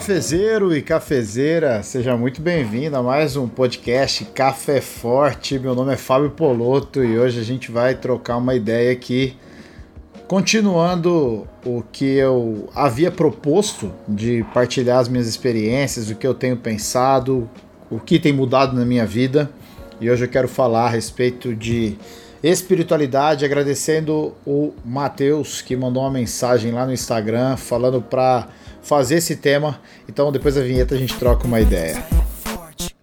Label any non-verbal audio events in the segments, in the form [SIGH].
cafezeiro e cafezeira, seja muito bem-vindo a mais um podcast Café Forte. Meu nome é Fábio Poloto e hoje a gente vai trocar uma ideia aqui, continuando o que eu havia proposto de partilhar as minhas experiências, o que eu tenho pensado, o que tem mudado na minha vida. E hoje eu quero falar a respeito de espiritualidade, agradecendo o Matheus que mandou uma mensagem lá no Instagram falando para fazer esse tema. Então depois da vinheta a gente troca uma ideia.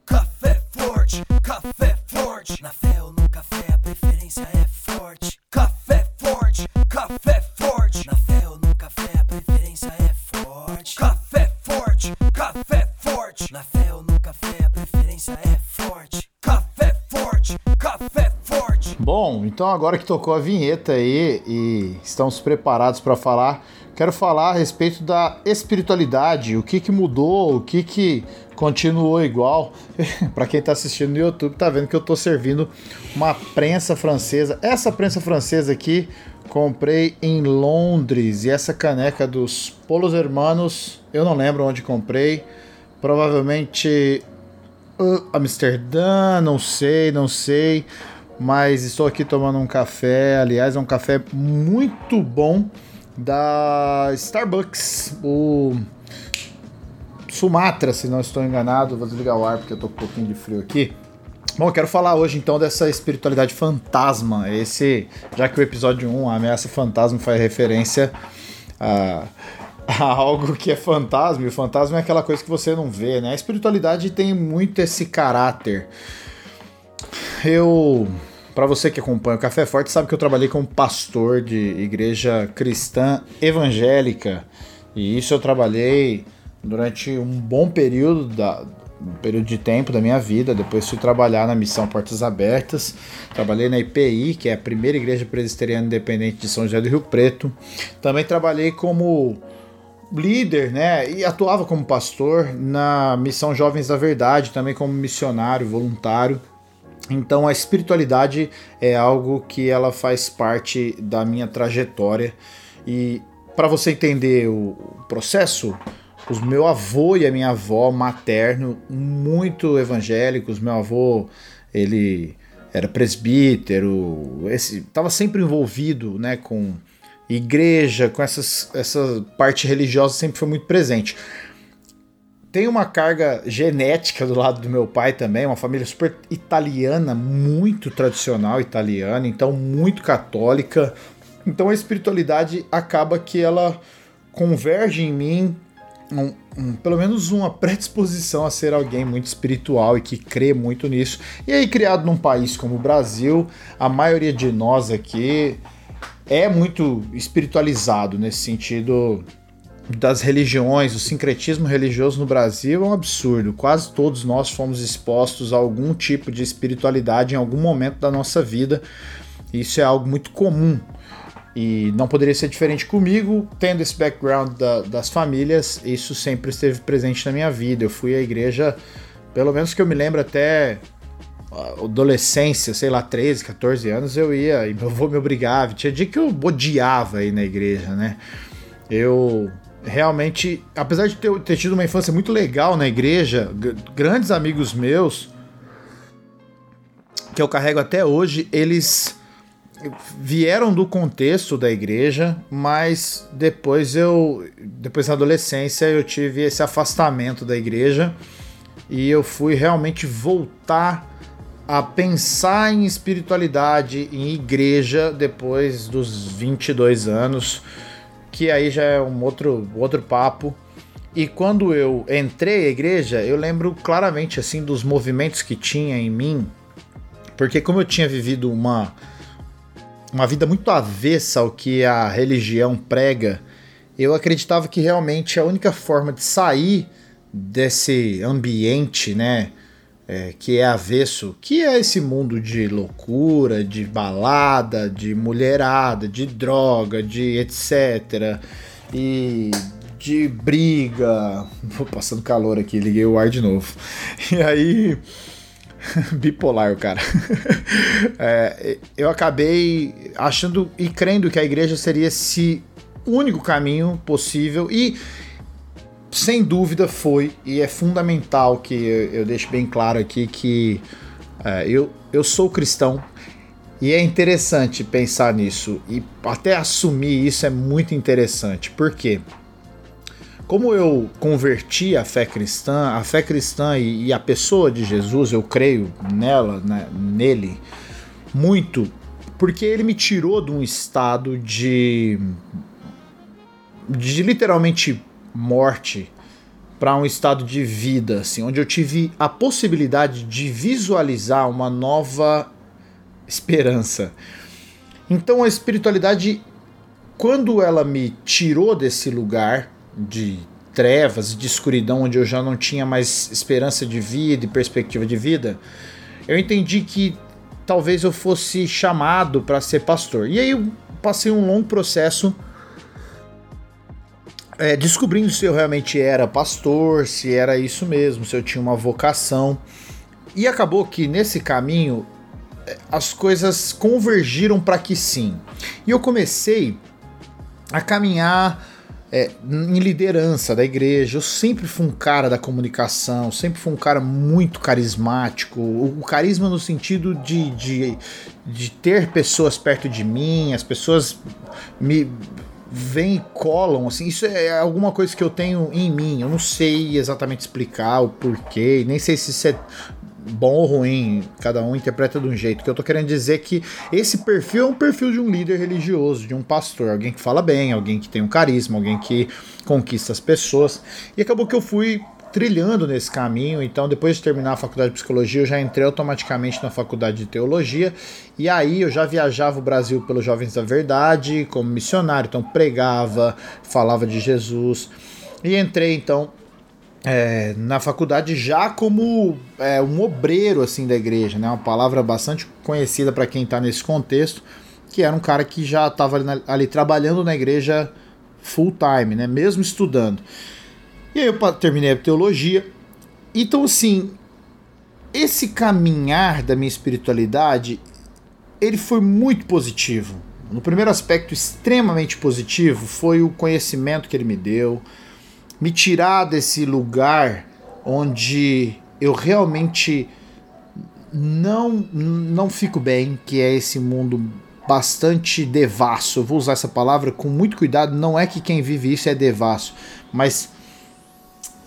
Café forte, café forte. Na fé ou no café a preferência é forte. Café forte, café forte. Na fé ou no café a preferência é forte. Café forte, café forte. Na fé ou no café a preferência é forte. Café forte, café forte. Bom, então agora que tocou a vinheta aí e estamos preparados para falar quero falar a respeito da espiritualidade, o que, que mudou, o que, que continuou igual. [LAUGHS] Para quem está assistindo no YouTube, tá vendo que eu estou servindo uma prensa francesa. Essa prensa francesa aqui comprei em Londres e essa caneca dos Polos Hermanos, eu não lembro onde comprei. Provavelmente uh, Amsterdã, não sei, não sei. Mas estou aqui tomando um café. Aliás, é um café muito bom da Starbucks, o Sumatra, se não estou enganado. Vou desligar o ar porque eu tô com um pouquinho de frio aqui. Bom, eu quero falar hoje então dessa espiritualidade fantasma. Esse, já que o episódio 1, a ameaça fantasma, faz referência a, [LAUGHS] a algo que é fantasma, e o fantasma é aquela coisa que você não vê, né? A espiritualidade tem muito esse caráter. Eu para você que acompanha o Café Forte, sabe que eu trabalhei como pastor de igreja cristã evangélica. E isso eu trabalhei durante um bom período da, um período de tempo da minha vida. Depois fui trabalhar na Missão Portas Abertas. Trabalhei na IPI, que é a primeira igreja presbiteriana independente de São José do Rio Preto. Também trabalhei como líder, né? E atuava como pastor na Missão Jovens da Verdade, também como missionário voluntário. Então a espiritualidade é algo que ela faz parte da minha trajetória. E para você entender o processo, os meu avô e a minha avó materno muito evangélicos, meu avô ele era presbítero, estava sempre envolvido, né, com igreja, com essas, essa parte religiosa sempre foi muito presente tem uma carga genética do lado do meu pai também, uma família super italiana, muito tradicional italiana, então muito católica. Então a espiritualidade acaba que ela converge em mim um, um, pelo menos uma predisposição a ser alguém muito espiritual e que crê muito nisso. E aí, criado num país como o Brasil, a maioria de nós aqui é muito espiritualizado nesse sentido das religiões, o sincretismo religioso no Brasil é um absurdo. Quase todos nós fomos expostos a algum tipo de espiritualidade em algum momento da nossa vida. Isso é algo muito comum. E não poderia ser diferente comigo, tendo esse background da, das famílias, isso sempre esteve presente na minha vida. Eu fui à igreja, pelo menos que eu me lembro até adolescência, sei lá, 13, 14 anos, eu ia e meu avô me obrigava. Tinha dia que eu odiava ir na igreja, né? Eu realmente, apesar de ter, ter tido uma infância muito legal na igreja, grandes amigos meus, que eu carrego até hoje, eles vieram do contexto da igreja, mas depois eu, depois na adolescência, eu tive esse afastamento da igreja e eu fui realmente voltar a pensar em espiritualidade, em igreja, depois dos 22 anos que aí já é um outro, outro papo. E quando eu entrei à igreja, eu lembro claramente assim dos movimentos que tinha em mim, porque como eu tinha vivido uma uma vida muito avessa ao que a religião prega, eu acreditava que realmente a única forma de sair desse ambiente, né, é, que é avesso, que é esse mundo de loucura, de balada, de mulherada, de droga, de etc. E de briga. Vou passando calor aqui, liguei o ar de novo. [LAUGHS] E aí. [LAUGHS] bipolar, cara. [LAUGHS] é, eu acabei achando e crendo que a igreja seria esse único caminho possível e sem dúvida foi e é fundamental que eu, eu deixe bem claro aqui que é, eu, eu sou cristão e é interessante pensar nisso e até assumir isso é muito interessante. Por quê? Como eu converti a fé cristã, a fé cristã e, e a pessoa de Jesus, eu creio nela, né, nele, muito, porque ele me tirou de um estado de. de literalmente morte para um estado de vida, assim, onde eu tive a possibilidade de visualizar uma nova esperança. Então a espiritualidade, quando ela me tirou desse lugar de trevas, de escuridão, onde eu já não tinha mais esperança de vida e perspectiva de vida, eu entendi que talvez eu fosse chamado para ser pastor. E aí eu passei um longo processo é, descobrindo se eu realmente era pastor, se era isso mesmo, se eu tinha uma vocação. E acabou que nesse caminho é, as coisas convergiram para que sim. E eu comecei a caminhar é, em liderança da igreja. Eu sempre fui um cara da comunicação, sempre fui um cara muito carismático. O, carisma no sentido de, de, de ter pessoas perto de mim, as pessoas me vêm e colam, assim, isso é alguma coisa que eu tenho em mim. Eu não sei exatamente explicar o porquê, nem sei se isso é bom ou ruim, cada um interpreta de um jeito. Que eu tô querendo dizer é que esse perfil é um perfil de um líder religioso, de um pastor, alguém que fala bem, alguém que tem um carisma, alguém que conquista as pessoas. E acabou que eu fui trilhando nesse caminho. Então, depois de terminar a faculdade de psicologia, eu já entrei automaticamente na faculdade de teologia. E aí eu já viajava o Brasil pelos Jovens da Verdade como missionário. Então, pregava, falava de Jesus. E entrei então é, na faculdade já como é, um obreiro assim da igreja, né? Uma palavra bastante conhecida para quem está nesse contexto, que era um cara que já estava ali, ali, trabalhando na igreja full time, né? Mesmo estudando. E aí eu terminei a teologia. Então, assim, esse caminhar da minha espiritualidade, ele foi muito positivo. No primeiro aspecto, extremamente positivo, foi o conhecimento que ele me deu, me tirar desse lugar onde eu realmente não não fico bem, que é esse mundo bastante devasso. Eu vou usar essa palavra com muito cuidado, não é que quem vive isso é devasso, mas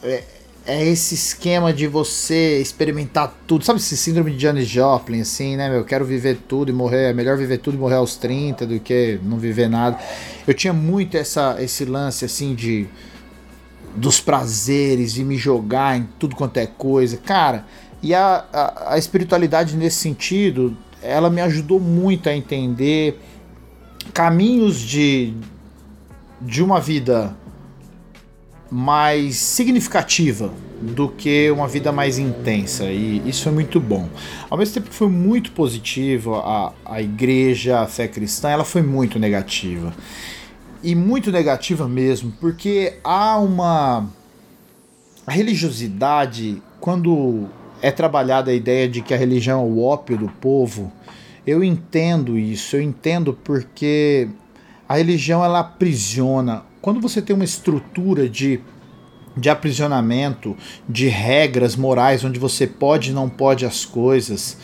é, é esse esquema de você experimentar tudo. Sabe esse síndrome de Janis Joplin, assim, né? Eu quero viver tudo e morrer. É melhor viver tudo e morrer aos 30 do que não viver nada. Eu tinha muito essa, esse lance, assim, de. dos prazeres, de me jogar em tudo quanto é coisa. Cara, e a, a, a espiritualidade nesse sentido, ela me ajudou muito a entender caminhos de. de uma vida mais significativa do que uma vida mais intensa e isso é muito bom. Ao mesmo tempo que foi muito positivo, a, a igreja, a fé cristã, ela foi muito negativa. E muito negativa mesmo, porque há uma a religiosidade, quando é trabalhada a ideia de que a religião é o ópio do povo, eu entendo isso, eu entendo porque a religião ela aprisiona quando você tem uma estrutura de, de aprisionamento, de regras morais, onde você pode e não pode as coisas,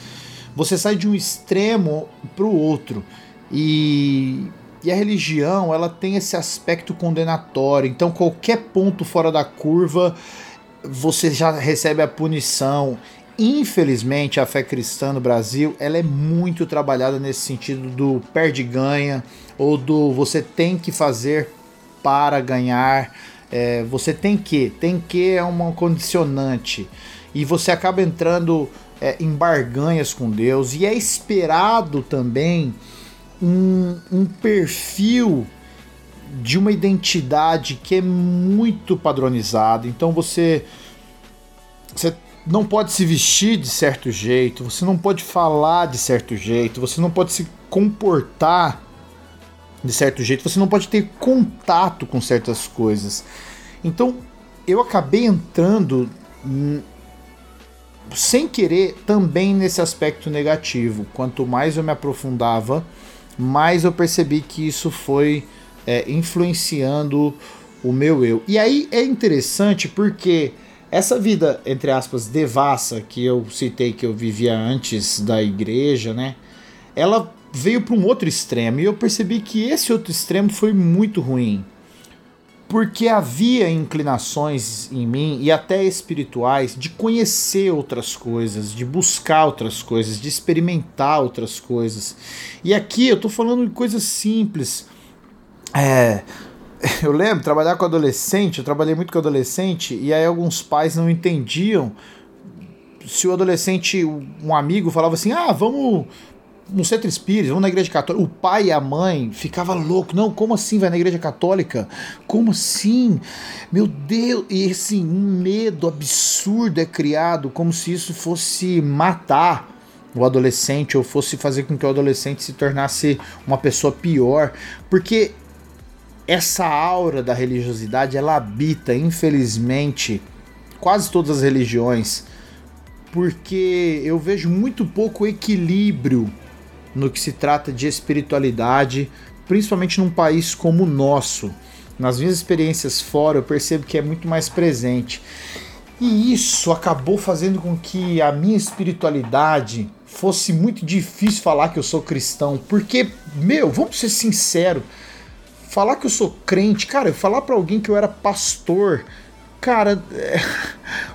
você sai de um extremo para o outro. E, e a religião ela tem esse aspecto condenatório. Então, qualquer ponto fora da curva, você já recebe a punição. Infelizmente, a fé cristã no Brasil ela é muito trabalhada nesse sentido do perde-ganha ou do você tem que fazer para ganhar. É, você tem que, tem que é uma condicionante. E você acaba entrando é, em barganhas com Deus. E é esperado também um, um perfil de uma identidade que é muito padronizado. Então você, você não pode se vestir de certo jeito, você não pode falar de certo jeito, você não pode se comportar de certo jeito, você não pode ter contato com certas coisas. Então, eu acabei entrando sem querer também nesse aspecto negativo. Quanto mais eu me aprofundava, mais eu percebi que isso foi é, influenciando o meu eu. E aí é interessante porque essa vida, entre aspas, devassa que eu citei que eu vivia antes da igreja, né? Ela veio para um outro extremo e eu percebi que esse outro extremo foi muito ruim. Porque havia inclinações em mim e até espirituais de conhecer outras coisas, de buscar outras coisas, de experimentar outras coisas. E aqui eu tô falando de coisas simples. É, [LAUGHS] eu lembro, trabalhar com adolescente, eu trabalhei muito com adolescente, e aí alguns pais não entendiam se o adolescente, um amigo falava assim, ah, vamos no centro espírita, vamos na igreja católica. O pai e a mãe ficava louco. Não, como assim vai na igreja católica? Como assim? Meu Deus! E assim, um medo absurdo é criado, como se isso fosse matar o adolescente ou fosse fazer com que o adolescente se tornasse uma pessoa pior. Porque essa aura da religiosidade ela habita, infelizmente, quase todas as religiões, porque eu vejo muito pouco equilíbrio no que se trata de espiritualidade, principalmente num país como o nosso. Nas minhas experiências fora, eu percebo que é muito mais presente. E isso acabou fazendo com que a minha espiritualidade fosse muito difícil falar que eu sou cristão, porque, meu, vamos ser sinceros, falar que eu sou crente, cara, falar para alguém que eu era pastor, cara, é,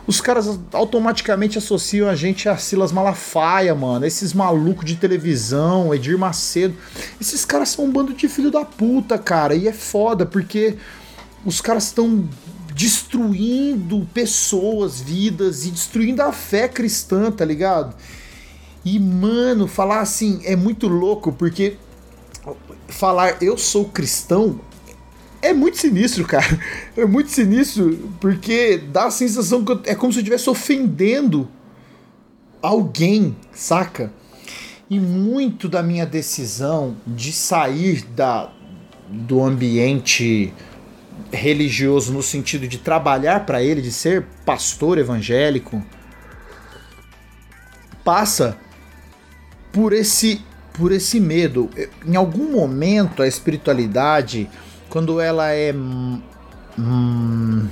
os caras automaticamente associam a gente a Silas Malafaia, mano, esses malucos de televisão, Edir Macedo. Esses caras são um bando de filho da puta, cara, e é foda porque os caras estão destruindo pessoas, vidas e destruindo a fé cristã, tá ligado? E, mano, falar assim é muito louco porque falar eu sou cristão é muito sinistro, cara. É muito sinistro porque dá a sensação que é como se eu estivesse ofendendo alguém, saca? E muito da minha decisão de sair da, do ambiente religioso no sentido de trabalhar para ele, de ser pastor evangélico, passa por esse por esse medo. Em algum momento a espiritualidade, quando ela é. Hum,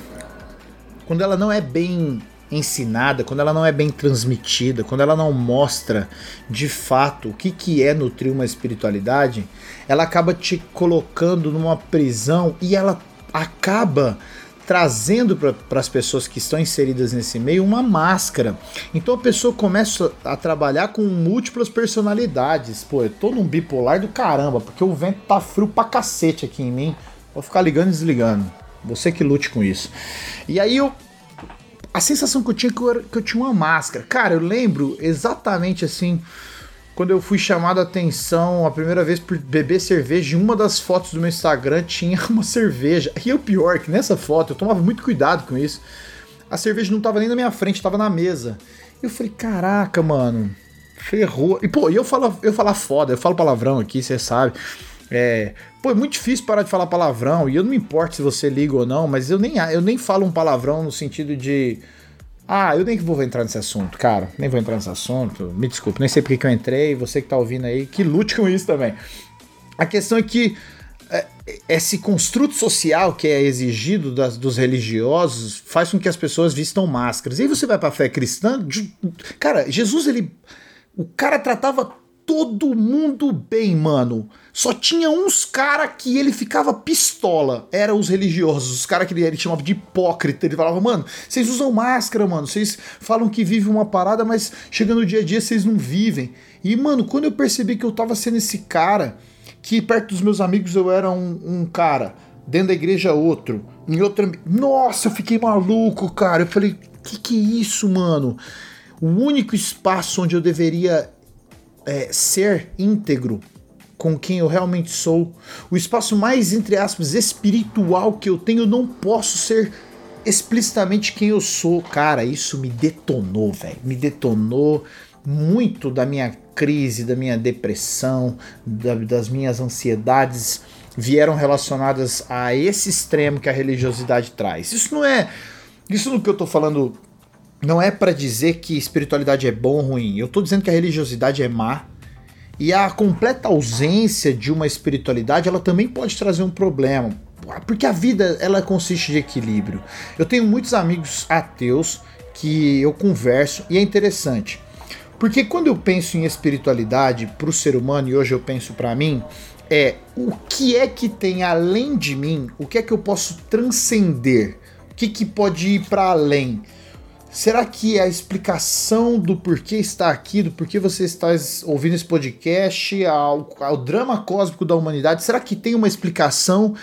quando ela não é bem ensinada, quando ela não é bem transmitida, quando ela não mostra de fato o que, que é nutrir uma espiritualidade, ela acaba te colocando numa prisão e ela acaba trazendo para as pessoas que estão inseridas nesse meio uma máscara. Então a pessoa começa a trabalhar com múltiplas personalidades. Pô, eu tô num bipolar do caramba, porque o vento tá frio pra cacete aqui em mim. Vou ficar ligando e desligando. Você que lute com isso. E aí eu. A sensação que eu tinha é que eu, que eu tinha uma máscara. Cara, eu lembro exatamente assim quando eu fui chamado a atenção a primeira vez por beber cerveja, em uma das fotos do meu Instagram tinha [LAUGHS] uma cerveja. E o pior, que nessa foto eu tomava muito cuidado com isso. A cerveja não tava nem na minha frente, tava na mesa. Eu falei, caraca, mano, ferrou. E pô, eu falo, eu falar foda, eu falo palavrão aqui, você sabe. É, pô, é muito difícil parar de falar palavrão, e eu não me importo se você liga ou não, mas eu nem, eu nem falo um palavrão no sentido de ah, eu nem vou entrar nesse assunto, cara. Nem vou entrar nesse assunto. Me desculpe, nem sei porque que eu entrei. Você que tá ouvindo aí, que lute com isso também. A questão é que é, esse construto social que é exigido das, dos religiosos faz com que as pessoas vistam máscaras. E aí você vai pra fé cristã. Cara, Jesus, ele. O cara tratava todo mundo bem, mano. Só tinha uns cara que ele ficava pistola. Eram os religiosos, os caras que ele, ele chamava de hipócrita. Ele falava, mano, vocês usam máscara, mano. Vocês falam que vivem uma parada, mas chega no dia a dia vocês não vivem. E, mano, quando eu percebi que eu tava sendo esse cara, que perto dos meus amigos eu era um, um cara, dentro da igreja outro, em outra. Nossa, eu fiquei maluco, cara. Eu falei, que que é isso, mano? O único espaço onde eu deveria é, ser íntegro com quem eu realmente sou, o espaço mais, entre aspas, espiritual que eu tenho, não posso ser explicitamente quem eu sou. Cara, isso me detonou, velho. Me detonou muito da minha crise, da minha depressão, da, das minhas ansiedades vieram relacionadas a esse extremo que a religiosidade traz. Isso não é. Isso no que eu tô falando não é para dizer que espiritualidade é bom ou ruim. Eu tô dizendo que a religiosidade é má. E a completa ausência de uma espiritualidade, ela também pode trazer um problema. porque a vida ela consiste de equilíbrio. Eu tenho muitos amigos ateus que eu converso e é interessante. Porque quando eu penso em espiritualidade para o ser humano e hoje eu penso para mim, é o que é que tem além de mim? O que é que eu posso transcender? O que, que pode ir para além? Será que a explicação do porquê está aqui, do porquê você está ouvindo esse podcast, ao, ao drama cósmico da humanidade, será que tem uma explicação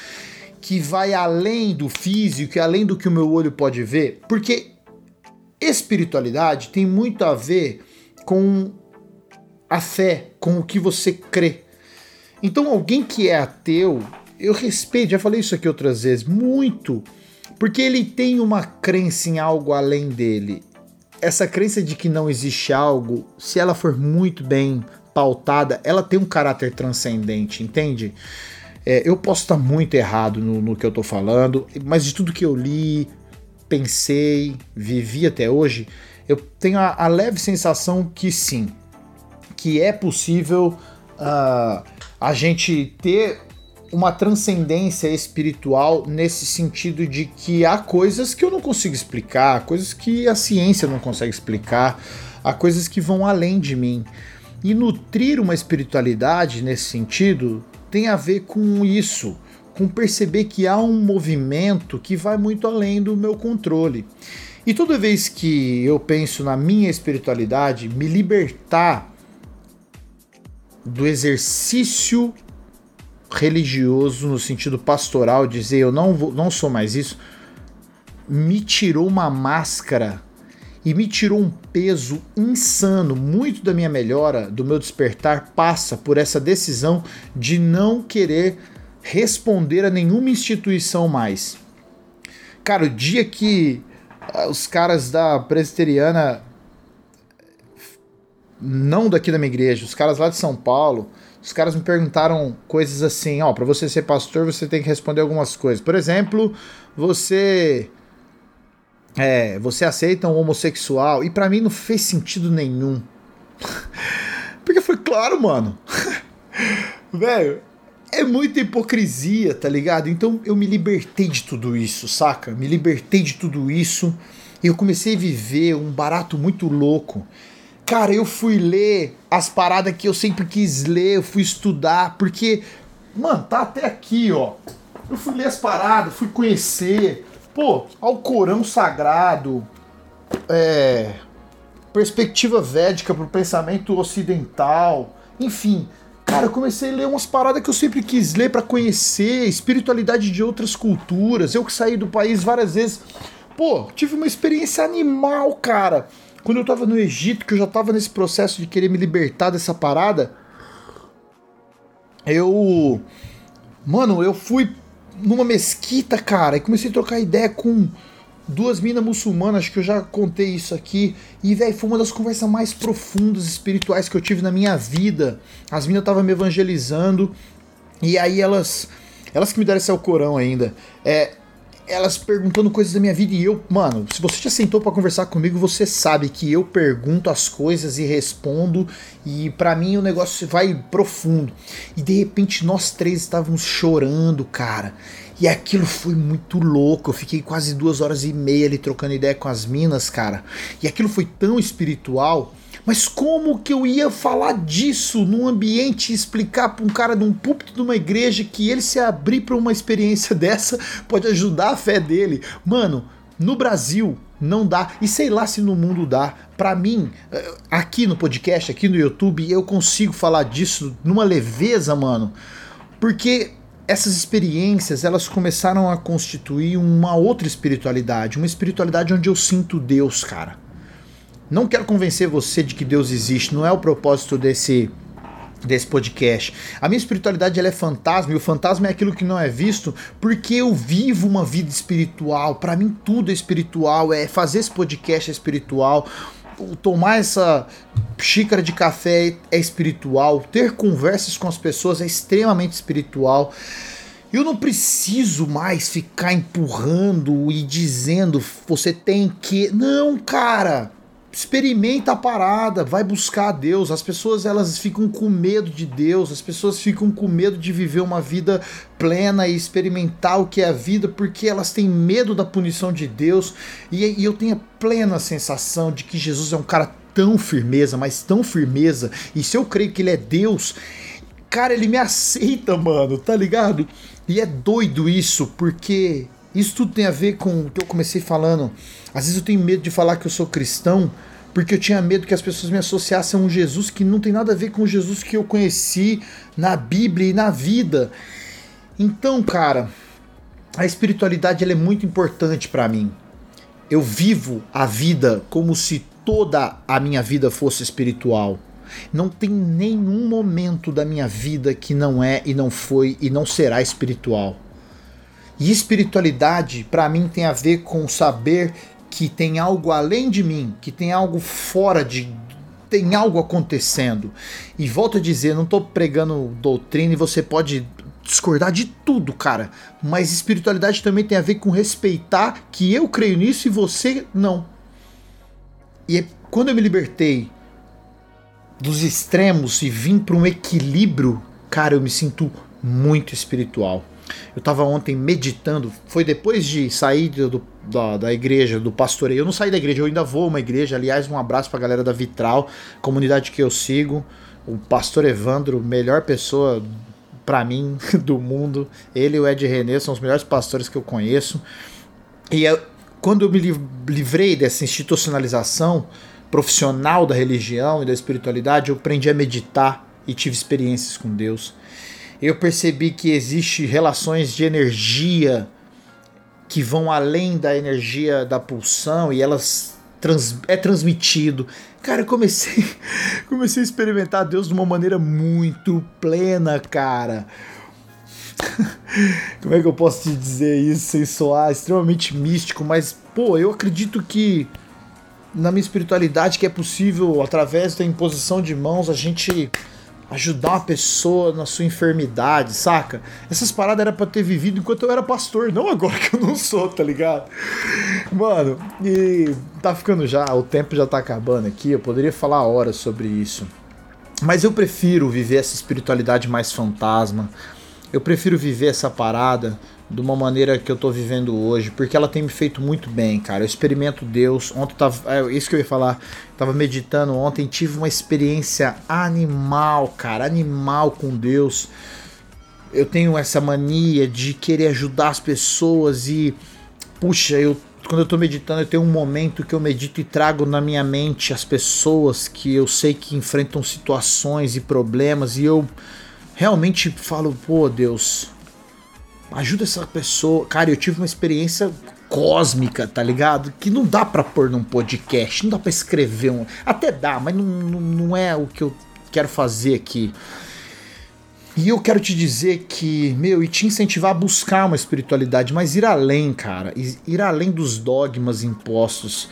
que vai além do físico, além do que o meu olho pode ver? Porque espiritualidade tem muito a ver com a fé, com o que você crê. Então, alguém que é ateu, eu respeito, já falei isso aqui outras vezes, muito porque ele tem uma crença em algo além dele. Essa crença de que não existe algo, se ela for muito bem pautada, ela tem um caráter transcendente, entende? É, eu posso estar muito errado no, no que eu estou falando, mas de tudo que eu li, pensei, vivi até hoje, eu tenho a, a leve sensação que sim, que é possível uh, a gente ter uma transcendência espiritual nesse sentido de que há coisas que eu não consigo explicar, coisas que a ciência não consegue explicar, há coisas que vão além de mim. E nutrir uma espiritualidade nesse sentido tem a ver com isso, com perceber que há um movimento que vai muito além do meu controle. E toda vez que eu penso na minha espiritualidade, me libertar do exercício religioso, no sentido pastoral, dizer eu não, vou, não sou mais isso, me tirou uma máscara e me tirou um peso insano. Muito da minha melhora, do meu despertar, passa por essa decisão de não querer responder a nenhuma instituição mais. Cara, o dia que ah, os caras da presbiteriana, não daqui da minha igreja, os caras lá de São Paulo, os caras me perguntaram coisas assim, ó, para você ser pastor, você tem que responder algumas coisas. Por exemplo, você é, você aceita um homossexual? E para mim não fez sentido nenhum. [LAUGHS] Porque foi claro, mano. [LAUGHS] Velho, é muita hipocrisia, tá ligado? Então eu me libertei de tudo isso, saca? Me libertei de tudo isso e eu comecei a viver um barato muito louco Cara, eu fui ler as paradas que eu sempre quis ler, eu fui estudar, porque, mano, tá até aqui, ó. Eu fui ler as paradas, fui conhecer. Pô, Alcorão Sagrado, é, perspectiva védica pro pensamento ocidental, enfim. Cara, eu comecei a ler umas paradas que eu sempre quis ler para conhecer, espiritualidade de outras culturas. Eu que saí do país várias vezes. Pô, tive uma experiência animal, cara. Quando eu tava no Egito, que eu já tava nesse processo de querer me libertar dessa parada, eu. Mano, eu fui numa mesquita, cara, e comecei a trocar ideia com duas minas muçulmanas, acho que eu já contei isso aqui. E, velho, foi uma das conversas mais profundas espirituais que eu tive na minha vida. As minas estavam me evangelizando, e aí elas. Elas que me deram esse Alcorão ainda. É, elas perguntando coisas da minha vida e eu, mano, se você já sentou para conversar comigo, você sabe que eu pergunto as coisas e respondo e para mim o negócio vai profundo. E de repente nós três estávamos chorando, cara. E aquilo foi muito louco. Eu fiquei quase duas horas e meia ali trocando ideia com as minas, cara. E aquilo foi tão espiritual mas como que eu ia falar disso num ambiente e explicar para um cara de um púlpito de uma igreja que ele se abrir para uma experiência [LAUGHS] dessa pode ajudar a fé dele? Mano, no Brasil não dá e sei lá se no mundo dá. Para mim, eh, aqui no podcast, aqui no YouTube, eu consigo falar disso numa leveza, mano. Porque essas experiências, elas começaram a constituir uma outra espiritualidade, uma espiritualidade onde eu sinto Deus, cara. Não quero convencer você de que Deus existe, não é o propósito desse desse podcast. A minha espiritualidade ela é fantasma e o fantasma é aquilo que não é visto porque eu vivo uma vida espiritual. Para mim tudo é espiritual, é fazer esse podcast é espiritual. Tomar essa xícara de café é espiritual, ter conversas com as pessoas é extremamente espiritual. Eu não preciso mais ficar empurrando e dizendo você tem que. Não, cara experimenta a parada, vai buscar a Deus. As pessoas elas ficam com medo de Deus, as pessoas ficam com medo de viver uma vida plena e experimentar o que é a vida porque elas têm medo da punição de Deus. E, e eu tenho a plena sensação de que Jesus é um cara tão firmeza, mas tão firmeza. E se eu creio que ele é Deus, cara, ele me aceita, mano, tá ligado? E é doido isso, porque isso tudo tem a ver com o que eu comecei falando. Às vezes eu tenho medo de falar que eu sou cristão, porque eu tinha medo que as pessoas me associassem a um Jesus que não tem nada a ver com o Jesus que eu conheci na Bíblia e na vida. Então, cara, a espiritualidade é muito importante para mim. Eu vivo a vida como se toda a minha vida fosse espiritual. Não tem nenhum momento da minha vida que não é e não foi e não será espiritual. E espiritualidade, para mim, tem a ver com saber que tem algo além de mim, que tem algo fora de. tem algo acontecendo. E volto a dizer, não estou pregando doutrina e você pode discordar de tudo, cara. Mas espiritualidade também tem a ver com respeitar que eu creio nisso e você não. E é quando eu me libertei dos extremos e vim para um equilíbrio, cara, eu me sinto muito espiritual. Eu estava ontem meditando, foi depois de sair do, da, da igreja, do pastoreio. Eu não saí da igreja, eu ainda vou a uma igreja. Aliás, um abraço para a galera da Vitral, comunidade que eu sigo. O pastor Evandro, melhor pessoa para mim [LAUGHS] do mundo. Ele e o Ed René são os melhores pastores que eu conheço. E eu, quando eu me livrei dessa institucionalização profissional da religião e da espiritualidade, eu aprendi a meditar e tive experiências com Deus. Eu percebi que existe relações de energia que vão além da energia da pulsão e elas trans, é transmitido. Cara, eu comecei, [LAUGHS] comecei a experimentar Deus de uma maneira muito plena, cara. [LAUGHS] Como é que eu posso te dizer isso sem soar extremamente místico? Mas, pô, eu acredito que na minha espiritualidade que é possível, através da imposição de mãos, a gente ajudar uma pessoa na sua enfermidade, saca? Essas paradas era para ter vivido enquanto eu era pastor, não agora que eu não sou, tá ligado? Mano, e tá ficando já, o tempo já tá acabando aqui, eu poderia falar horas sobre isso. Mas eu prefiro viver essa espiritualidade mais fantasma. Eu prefiro viver essa parada de uma maneira que eu tô vivendo hoje, porque ela tem me feito muito bem, cara. Eu experimento Deus. Ontem tava, é isso que eu ia falar. Tava meditando ontem, tive uma experiência animal, cara, animal com Deus. Eu tenho essa mania de querer ajudar as pessoas e puxa, eu quando eu tô meditando, eu tenho um momento que eu medito e trago na minha mente as pessoas que eu sei que enfrentam situações e problemas e eu realmente falo, pô, Deus, Ajuda essa pessoa. Cara, eu tive uma experiência cósmica, tá ligado? Que não dá pra pôr num podcast, não dá pra escrever um. Até dá, mas não, não, não é o que eu quero fazer aqui. E eu quero te dizer que, meu, e te incentivar a buscar uma espiritualidade, mas ir além, cara. Ir além dos dogmas impostos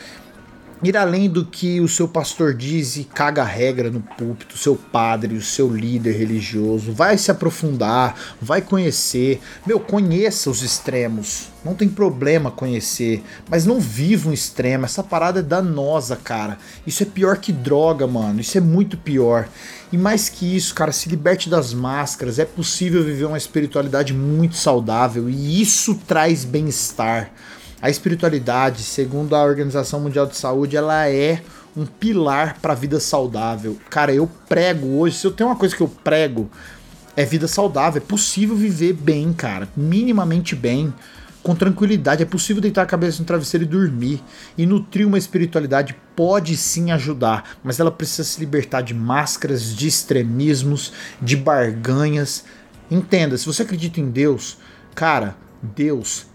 ir além do que o seu pastor diz e caga regra no púlpito, seu padre, o seu líder religioso, vai se aprofundar, vai conhecer. Meu, conheça os extremos. Não tem problema conhecer, mas não viva um extremo. Essa parada é danosa, cara. Isso é pior que droga, mano. Isso é muito pior. E mais que isso, cara, se liberte das máscaras. É possível viver uma espiritualidade muito saudável e isso traz bem-estar. A espiritualidade, segundo a Organização Mundial de Saúde, ela é um pilar para a vida saudável. Cara, eu prego hoje, se eu tenho uma coisa que eu prego, é vida saudável. É possível viver bem, cara, minimamente bem, com tranquilidade. É possível deitar a cabeça no travesseiro e dormir. E nutrir uma espiritualidade pode sim ajudar, mas ela precisa se libertar de máscaras, de extremismos, de barganhas. Entenda, se você acredita em Deus, cara, Deus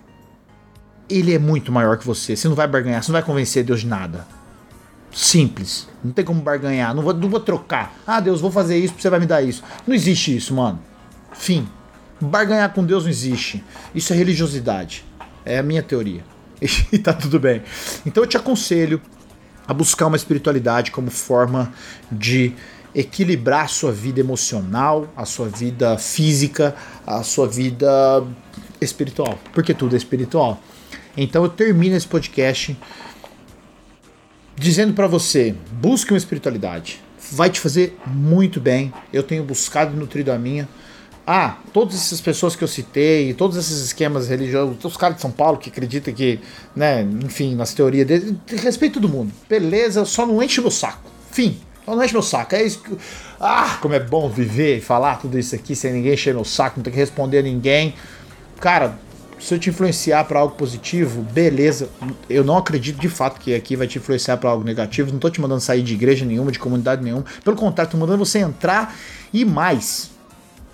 ele é muito maior que você. Você não vai barganhar, você não vai convencer Deus de nada. Simples. Não tem como barganhar. Não vou, não vou trocar. Ah, Deus, vou fazer isso, você vai me dar isso. Não existe isso, mano. Fim. Barganhar com Deus não existe. Isso é religiosidade. É a minha teoria. [LAUGHS] E tá tudo bem. Então eu te aconselho a buscar uma espiritualidade como forma de equilibrar a sua vida emocional, a sua vida física, a sua vida espiritual. Porque tudo é espiritual. Então eu termino esse podcast dizendo para você, busque uma espiritualidade. Vai te fazer muito bem. Eu tenho buscado e nutrido a minha. Ah, todas essas pessoas que eu citei, todos esses esquemas religiosos, os caras de São Paulo que acreditam que, né, enfim, nas teorias deles, respeito todo mundo. Beleza, só não enche meu saco. Fim. Só não enche meu saco. É isso que. Ah, como é bom viver e falar tudo isso aqui sem ninguém encher meu saco, não ter que responder a ninguém. Cara, se eu te influenciar para algo positivo, beleza. Eu não acredito de fato que aqui vai te influenciar para algo negativo. Não tô te mandando sair de igreja nenhuma, de comunidade nenhuma. Pelo contrário, tô mandando você entrar e mais.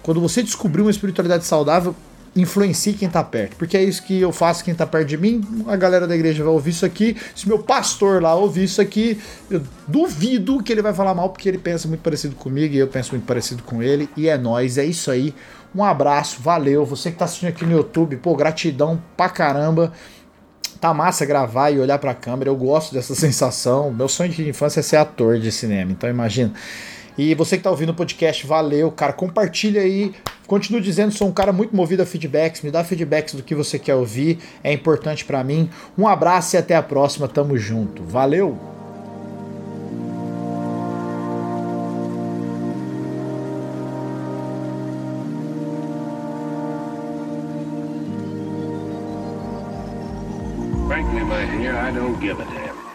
Quando você descobrir uma espiritualidade saudável, influencie quem tá perto. Porque é isso que eu faço, quem tá perto de mim, a galera da igreja vai ouvir isso aqui. Se meu pastor lá ouvir isso aqui, eu duvido que ele vai falar mal, porque ele pensa muito parecido comigo e eu penso muito parecido com ele. E é nós, é isso aí. Um abraço, valeu. Você que tá assistindo aqui no YouTube, pô, gratidão pra caramba. Tá massa gravar e olhar pra câmera, eu gosto dessa [LAUGHS] sensação. Meu sonho de infância é ser ator de cinema, então imagina. E você que tá ouvindo o podcast, valeu, cara. Compartilha aí. Continuo dizendo, sou um cara muito movido a feedbacks. Me dá feedbacks do que você quer ouvir. É importante para mim. Um abraço e até a próxima. Tamo junto. Valeu! Frankly, my dear, I don't give a damn.